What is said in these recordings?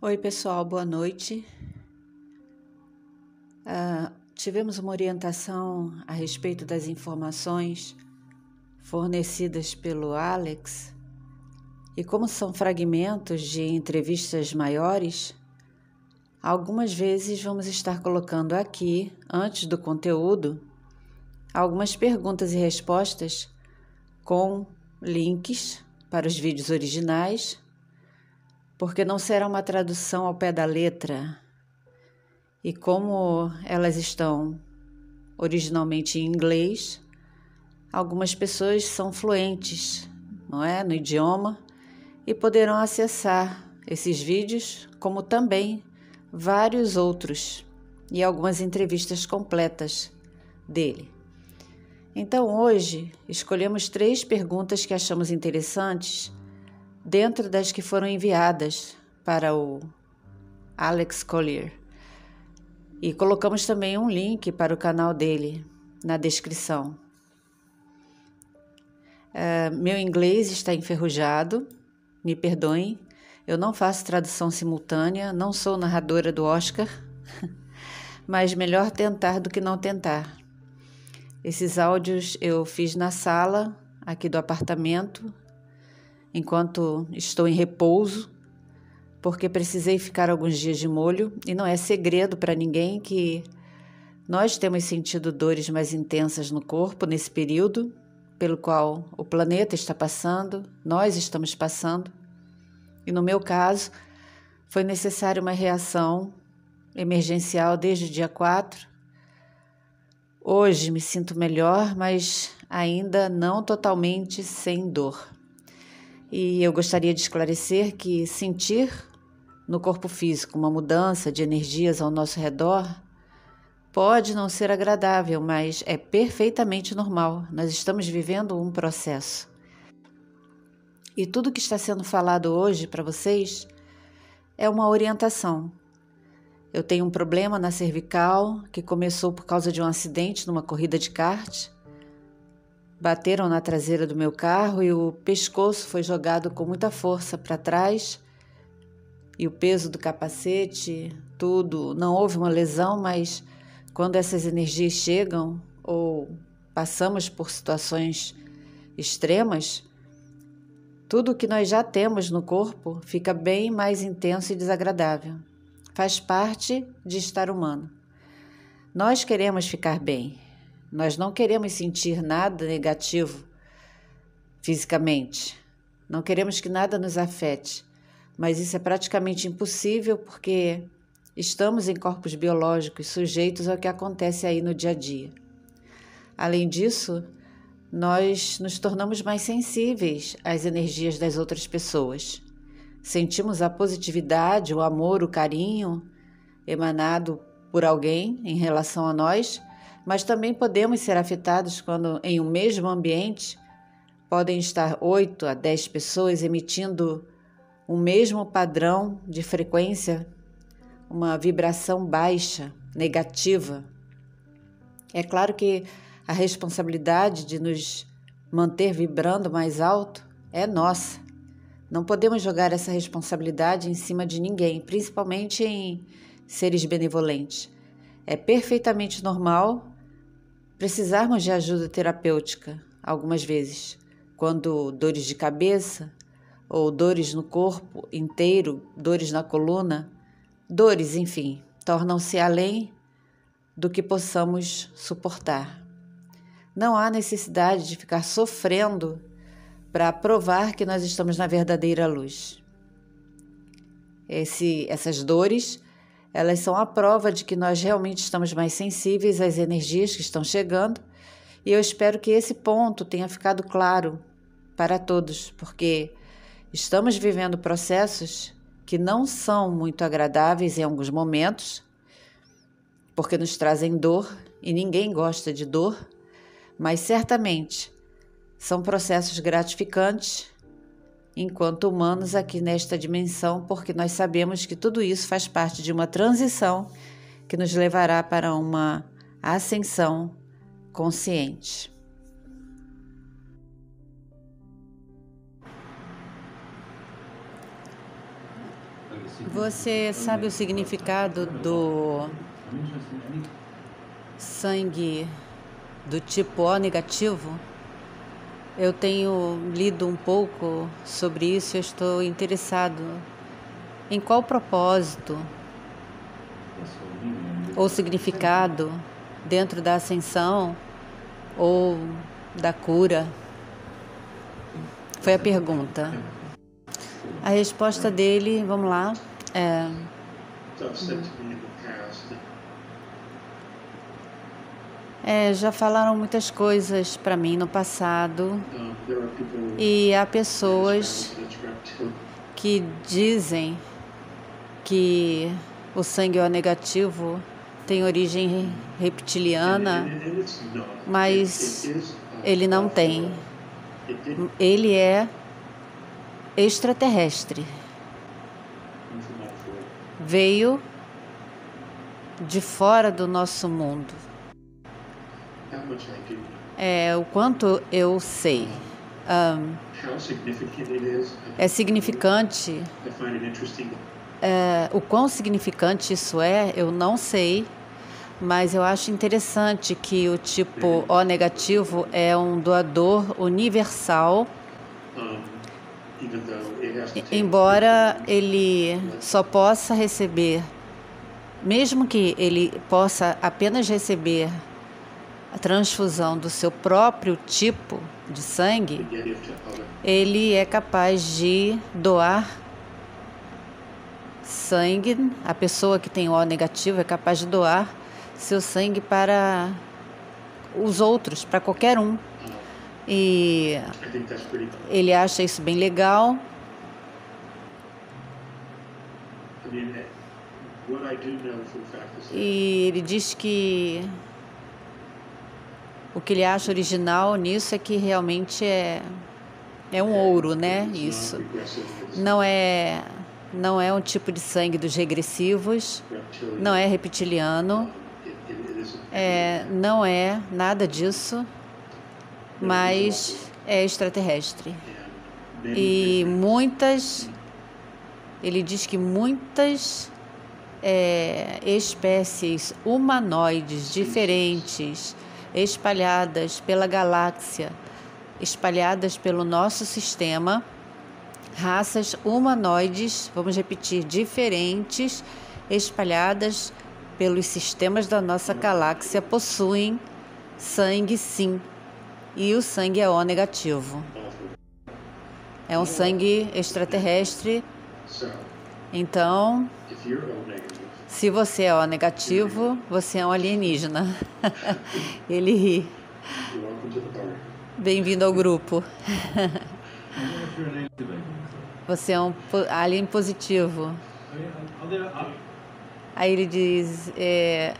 Oi, pessoal, boa noite. Uh, tivemos uma orientação a respeito das informações fornecidas pelo Alex e, como são fragmentos de entrevistas maiores, algumas vezes vamos estar colocando aqui, antes do conteúdo, algumas perguntas e respostas com links para os vídeos originais porque não será uma tradução ao pé da letra. E como elas estão originalmente em inglês, algumas pessoas são fluentes, não é, no idioma e poderão acessar esses vídeos, como também vários outros e algumas entrevistas completas dele. Então, hoje escolhemos três perguntas que achamos interessantes dentro das que foram enviadas para o Alex Collier. E colocamos também um link para o canal dele na descrição. Uh, meu inglês está enferrujado, me perdoem, eu não faço tradução simultânea, não sou narradora do Oscar, mas melhor tentar do que não tentar. Esses áudios eu fiz na sala aqui do apartamento enquanto estou em repouso, porque precisei ficar alguns dias de molho e não é segredo para ninguém que nós temos sentido dores mais intensas no corpo nesse período pelo qual o planeta está passando, nós estamos passando. E no meu caso, foi necessária uma reação emergencial desde o dia 4. Hoje me sinto melhor, mas ainda não totalmente sem dor. E eu gostaria de esclarecer que sentir no corpo físico uma mudança de energias ao nosso redor pode não ser agradável, mas é perfeitamente normal. Nós estamos vivendo um processo. E tudo que está sendo falado hoje para vocês é uma orientação. Eu tenho um problema na cervical que começou por causa de um acidente numa corrida de kart Bateram na traseira do meu carro e o pescoço foi jogado com muita força para trás. E o peso do capacete, tudo. Não houve uma lesão, mas quando essas energias chegam ou passamos por situações extremas, tudo o que nós já temos no corpo fica bem mais intenso e desagradável. Faz parte de estar humano. Nós queremos ficar bem, nós não queremos sentir nada negativo fisicamente. Não queremos que nada nos afete. Mas isso é praticamente impossível porque estamos em corpos biológicos sujeitos ao que acontece aí no dia a dia. Além disso, nós nos tornamos mais sensíveis às energias das outras pessoas. Sentimos a positividade, o amor, o carinho emanado por alguém em relação a nós mas também podemos ser afetados quando, em um mesmo ambiente, podem estar 8 a 10 pessoas emitindo o mesmo padrão de frequência, uma vibração baixa, negativa. É claro que a responsabilidade de nos manter vibrando mais alto é nossa. Não podemos jogar essa responsabilidade em cima de ninguém, principalmente em seres benevolentes. É perfeitamente normal precisarmos de ajuda terapêutica algumas vezes, quando dores de cabeça ou dores no corpo inteiro, dores na coluna, dores, enfim, tornam-se além do que possamos suportar. Não há necessidade de ficar sofrendo para provar que nós estamos na verdadeira luz. Esse, essas dores elas são a prova de que nós realmente estamos mais sensíveis às energias que estão chegando, e eu espero que esse ponto tenha ficado claro para todos, porque estamos vivendo processos que não são muito agradáveis em alguns momentos, porque nos trazem dor e ninguém gosta de dor, mas certamente são processos gratificantes enquanto humanos aqui nesta dimensão, porque nós sabemos que tudo isso faz parte de uma transição que nos levará para uma ascensão consciente. Você sabe o significado do sangue do tipo O negativo? Eu tenho lido um pouco sobre isso e estou interessado em qual propósito ou significado dentro da ascensão ou da cura. Foi a pergunta. A resposta dele, vamos lá, é. É, já falaram muitas coisas para mim no passado e há pessoas que dizem que o sangue O negativo tem origem reptiliana, mas ele não tem. Ele é extraterrestre. Veio de fora do nosso mundo. É o quanto eu sei. Um, é significante. É, o quão significante isso é, eu não sei, mas eu acho interessante que o tipo O negativo é um doador universal embora ele só possa receber, mesmo que ele possa apenas receber a transfusão do seu próprio tipo de sangue, ele é capaz de doar sangue. A pessoa que tem O negativo é capaz de doar seu sangue para os outros, para qualquer um. E ele acha isso bem legal. E ele diz que o que ele acha original nisso é que realmente é é um ouro, né? Isso. Não é não é um tipo de sangue dos regressivos, não é reptiliano, é, não é nada disso mas é extraterrestre. E muitas, ele diz que muitas é, espécies humanoides diferentes, espalhadas pela galáxia, espalhadas pelo nosso sistema, raças humanoides, vamos repetir, diferentes, espalhadas pelos sistemas da nossa galáxia, possuem sangue sim, e o sangue é O negativo. É um sangue extraterrestre. Então, se você é O negativo, você é um alienígena. Ele ri. Bem-vindo ao grupo. Você é um alien positivo. Aí ele diz: é,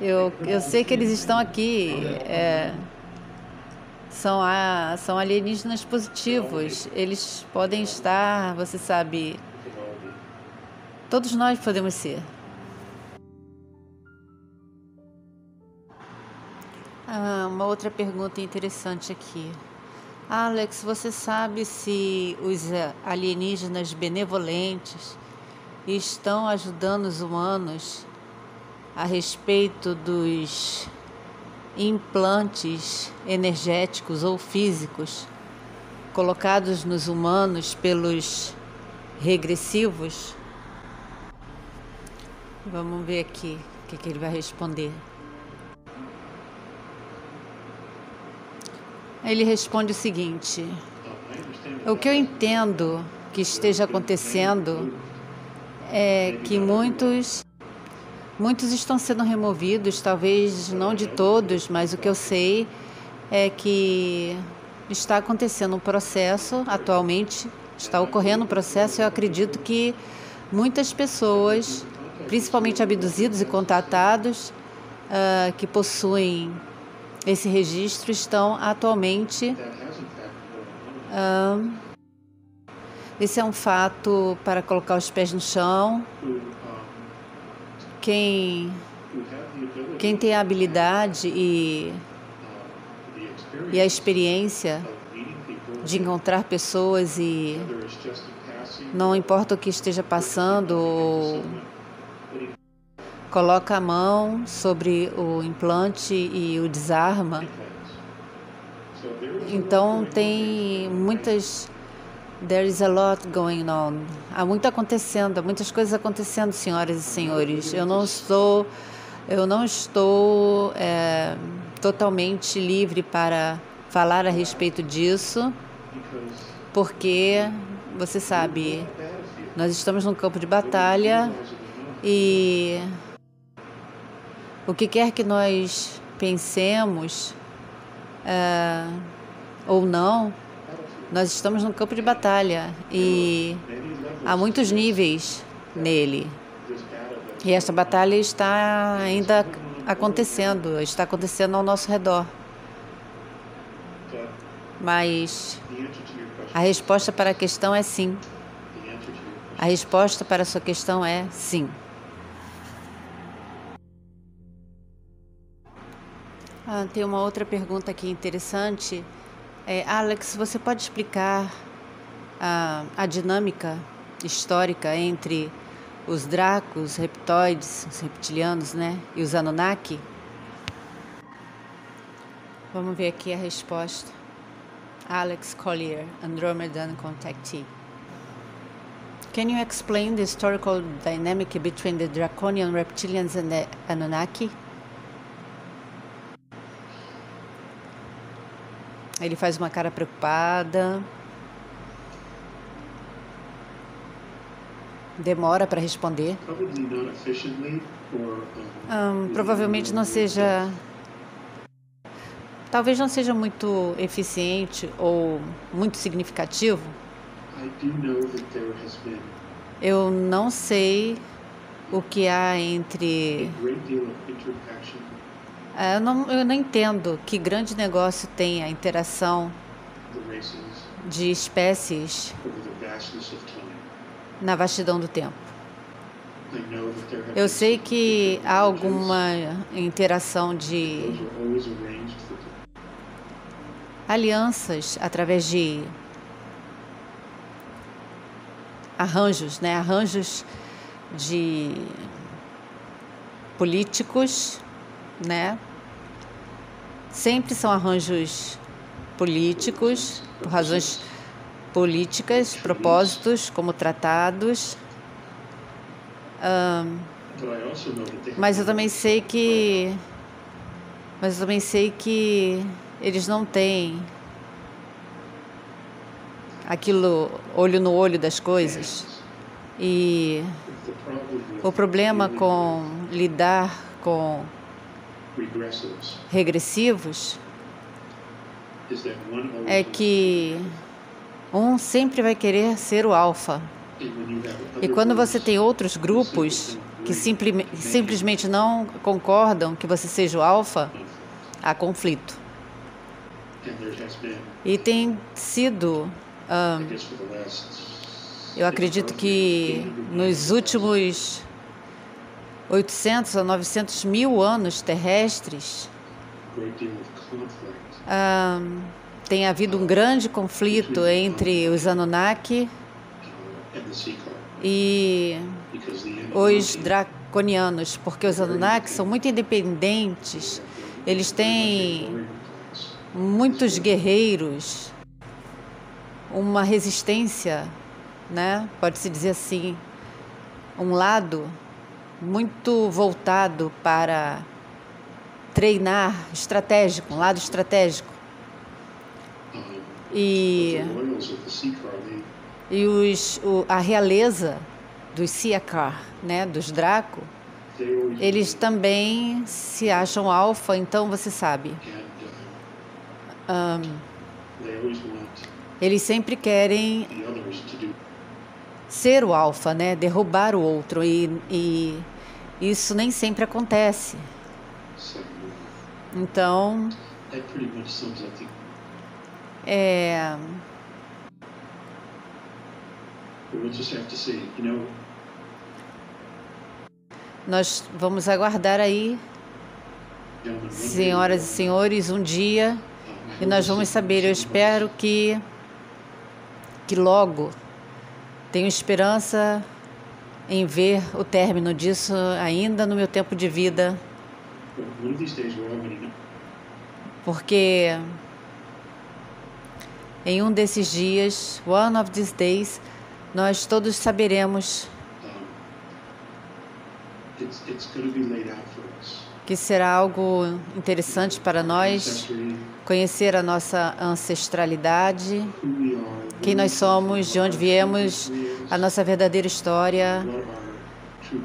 eu, eu sei que eles estão aqui. É, são, a, são alienígenas positivos. Eles podem estar, você sabe. Todos nós podemos ser. Ah, uma outra pergunta interessante aqui. Alex, você sabe se os alienígenas benevolentes estão ajudando os humanos a respeito dos implantes energéticos ou físicos colocados nos humanos pelos regressivos? Vamos ver aqui o que, que ele vai responder. Ele responde o seguinte: O que eu entendo que esteja acontecendo é que muitos Muitos estão sendo removidos, talvez não de todos, mas o que eu sei é que está acontecendo um processo atualmente, está ocorrendo um processo. Eu acredito que muitas pessoas, principalmente abduzidos e contatados, uh, que possuem esse registro, estão atualmente. Uh, esse é um fato para colocar os pés no chão quem, quem tem a habilidade e, e a experiência de encontrar pessoas e não importa o que esteja passando, coloca a mão sobre o implante e o desarma. Então tem muitas There is a lot going on. Há muito acontecendo, há muitas coisas acontecendo, senhoras e senhores. Eu não estou, eu não estou é, totalmente livre para falar a respeito disso, porque você sabe, nós estamos num campo de batalha e o que quer que nós pensemos é, ou não, nós estamos num campo de batalha e há muitos níveis nele. E esta batalha está ainda acontecendo, está acontecendo ao nosso redor. Mas a resposta para a questão é sim. A resposta para a sua questão é sim. Ah, tem uma outra pergunta aqui interessante. É, Alex, você pode explicar a, a dinâmica histórica entre os Dracos, reptoides, os reptilianos, né, e os Anunnaki? Vamos ver aqui a resposta. Alex Collier, Andromedan contactee. Can you explain the historical dynamic between the Draconian reptilians and the Anunnaki? Ele faz uma cara preocupada. Demora para responder. Um, provavelmente não seja. Talvez não seja muito eficiente ou muito significativo. Eu não sei o que há entre eu não, eu não entendo que grande negócio tem a interação de espécies na vastidão do tempo. Eu sei que há alguma interação de alianças através de arranjos, né? Arranjos de políticos, né? Sempre são arranjos políticos, por razões políticas, propósitos, como tratados. Um, mas eu também sei que. Mas eu também sei que eles não têm aquilo olho no olho das coisas. E o problema com lidar com regressivos é que um sempre vai querer ser o alfa. E quando você tem outros grupos que simple, simplesmente não concordam que você seja o alfa, há conflito. E tem sido, eu acredito que nos últimos 800 a 900 mil anos terrestres, um, tem havido um grande conflito entre os Anunnaki e os draconianos, porque os Anunnaki são muito independentes, eles têm muitos guerreiros, uma resistência, né? Pode-se dizer assim, um lado muito voltado para treinar estratégico, um lado estratégico. E, e os, o, a realeza dos Siakar, né, dos Draco, eles também se acham alfa, então você sabe. Um, eles sempre querem ser o alfa, né? Derrubar o outro e, e isso nem sempre acontece. Então é nós vamos aguardar aí, senhoras e senhores, um dia e nós vamos saber. Eu espero que que logo Tenho esperança em ver o término disso ainda no meu tempo de vida. Porque em um desses dias, one of these days, nós todos saberemos que será algo interessante para nós conhecer a nossa ancestralidade, quem nós somos, de onde viemos, a nossa verdadeira história,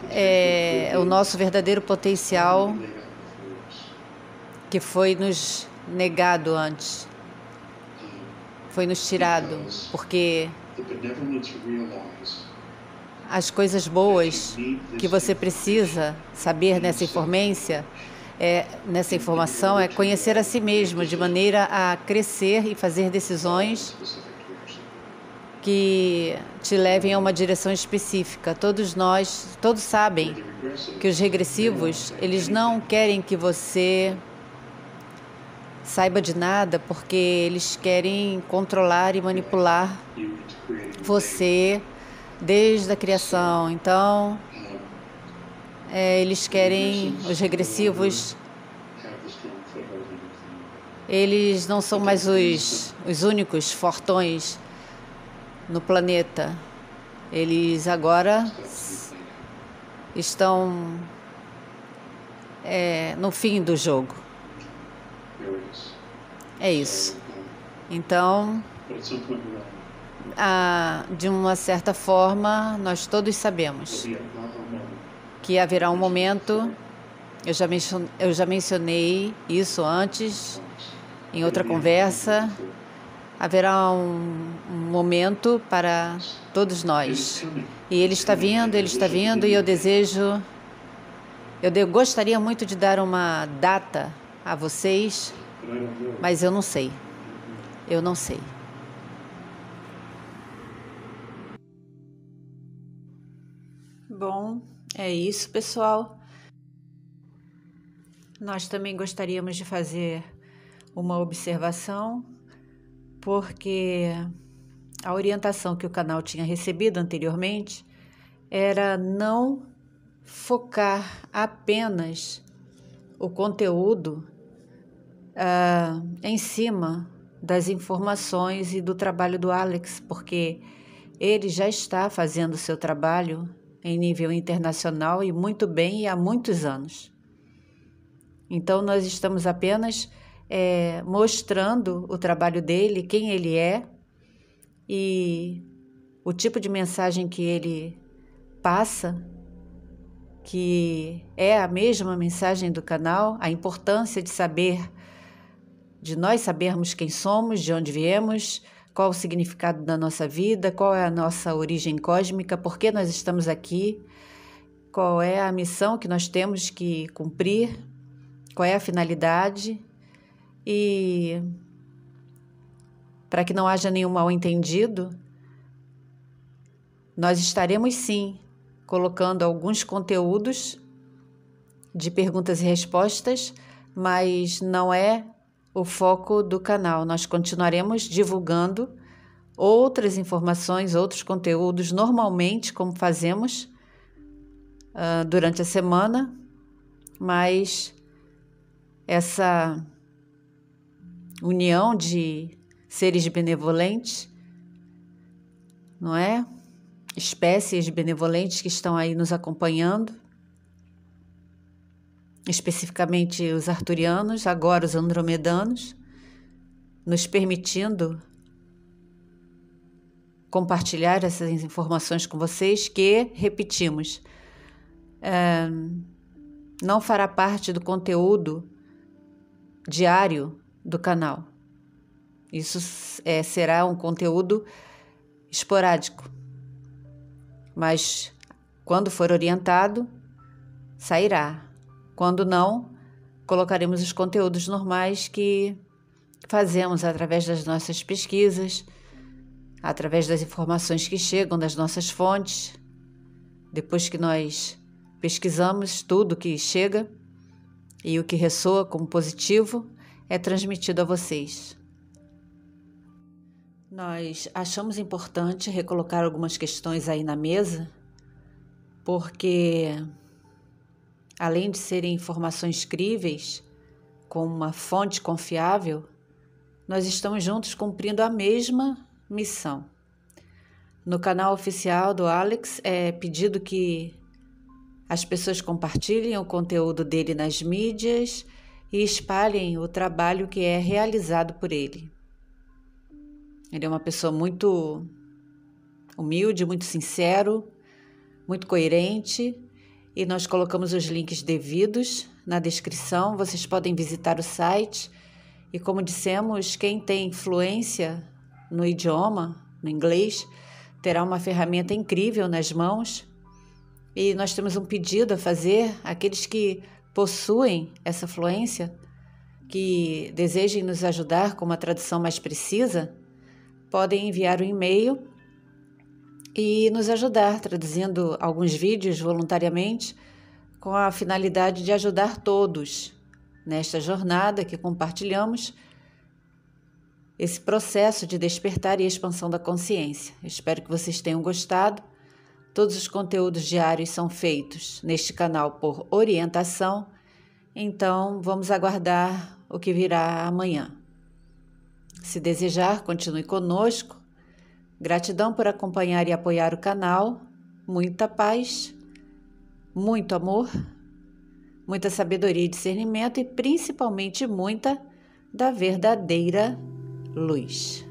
é, o nosso verdadeiro potencial que foi nos negado antes, foi nos tirado, porque as coisas boas que você precisa saber nessa informência, é, nessa informação, é conhecer a si mesmo de maneira a crescer e fazer decisões que te levem a uma direção específica. Todos nós, todos sabem que os regressivos, eles não querem que você saiba de nada, porque eles querem controlar e manipular você desde a criação. Então, é, eles querem, os regressivos, eles não são mais os, os únicos fortões no planeta. Eles agora estão é, no fim do jogo. É isso. Então, ah, de uma certa forma, nós todos sabemos que haverá um momento, eu já, eu já mencionei isso antes, em outra conversa, haverá um momento para todos nós. E ele está vindo, ele está vindo, e eu desejo, eu gostaria muito de dar uma data a vocês, mas eu não sei. Eu não sei. Bom, é isso, pessoal. Nós também gostaríamos de fazer uma observação, porque a orientação que o canal tinha recebido anteriormente era não focar apenas o conteúdo uh, em cima das informações e do trabalho do Alex, porque ele já está fazendo seu trabalho em nível internacional e muito bem e há muitos anos. Então, nós estamos apenas é, mostrando o trabalho dele, quem ele é e o tipo de mensagem que ele passa, que é a mesma mensagem do canal, a importância de saber, de nós sabermos quem somos, de onde viemos, qual o significado da nossa vida, qual é a nossa origem cósmica, por que nós estamos aqui, qual é a missão que nós temos que cumprir, qual é a finalidade. E para que não haja nenhum mal-entendido, nós estaremos sim colocando alguns conteúdos de perguntas e respostas, mas não é o foco do canal. Nós continuaremos divulgando outras informações, outros conteúdos, normalmente, como fazemos uh, durante a semana, mas essa união de seres benevolentes, não é? Espécies benevolentes que estão aí nos acompanhando, especificamente os arturianos, agora os andromedanos, nos permitindo compartilhar essas informações com vocês, que, repetimos, é, não fará parte do conteúdo diário do canal. Isso é, será um conteúdo esporádico, mas quando for orientado, sairá. Quando não, colocaremos os conteúdos normais que fazemos através das nossas pesquisas, através das informações que chegam das nossas fontes. Depois que nós pesquisamos tudo que chega e o que ressoa como positivo, é transmitido a vocês. Nós achamos importante recolocar algumas questões aí na mesa, porque além de serem informações críveis, com uma fonte confiável, nós estamos juntos cumprindo a mesma missão. No canal oficial do Alex é pedido que as pessoas compartilhem o conteúdo dele nas mídias e espalhem o trabalho que é realizado por ele. Ele é uma pessoa muito humilde, muito sincero, muito coerente e nós colocamos os links devidos na descrição. Vocês podem visitar o site e, como dissemos, quem tem influência no idioma, no inglês, terá uma ferramenta incrível nas mãos. E nós temos um pedido a fazer àqueles que possuem essa fluência, que desejem nos ajudar com uma tradução mais precisa podem enviar um e-mail e nos ajudar traduzindo alguns vídeos voluntariamente com a finalidade de ajudar todos nesta jornada que compartilhamos esse processo de despertar e expansão da consciência. espero que vocês tenham gostado. Todos os conteúdos diários são feitos neste canal por orientação, então vamos aguardar o que virá amanhã. Se desejar, continue conosco. Gratidão por acompanhar e apoiar o canal. Muita paz, muito amor, muita sabedoria e discernimento e principalmente muita da verdadeira luz.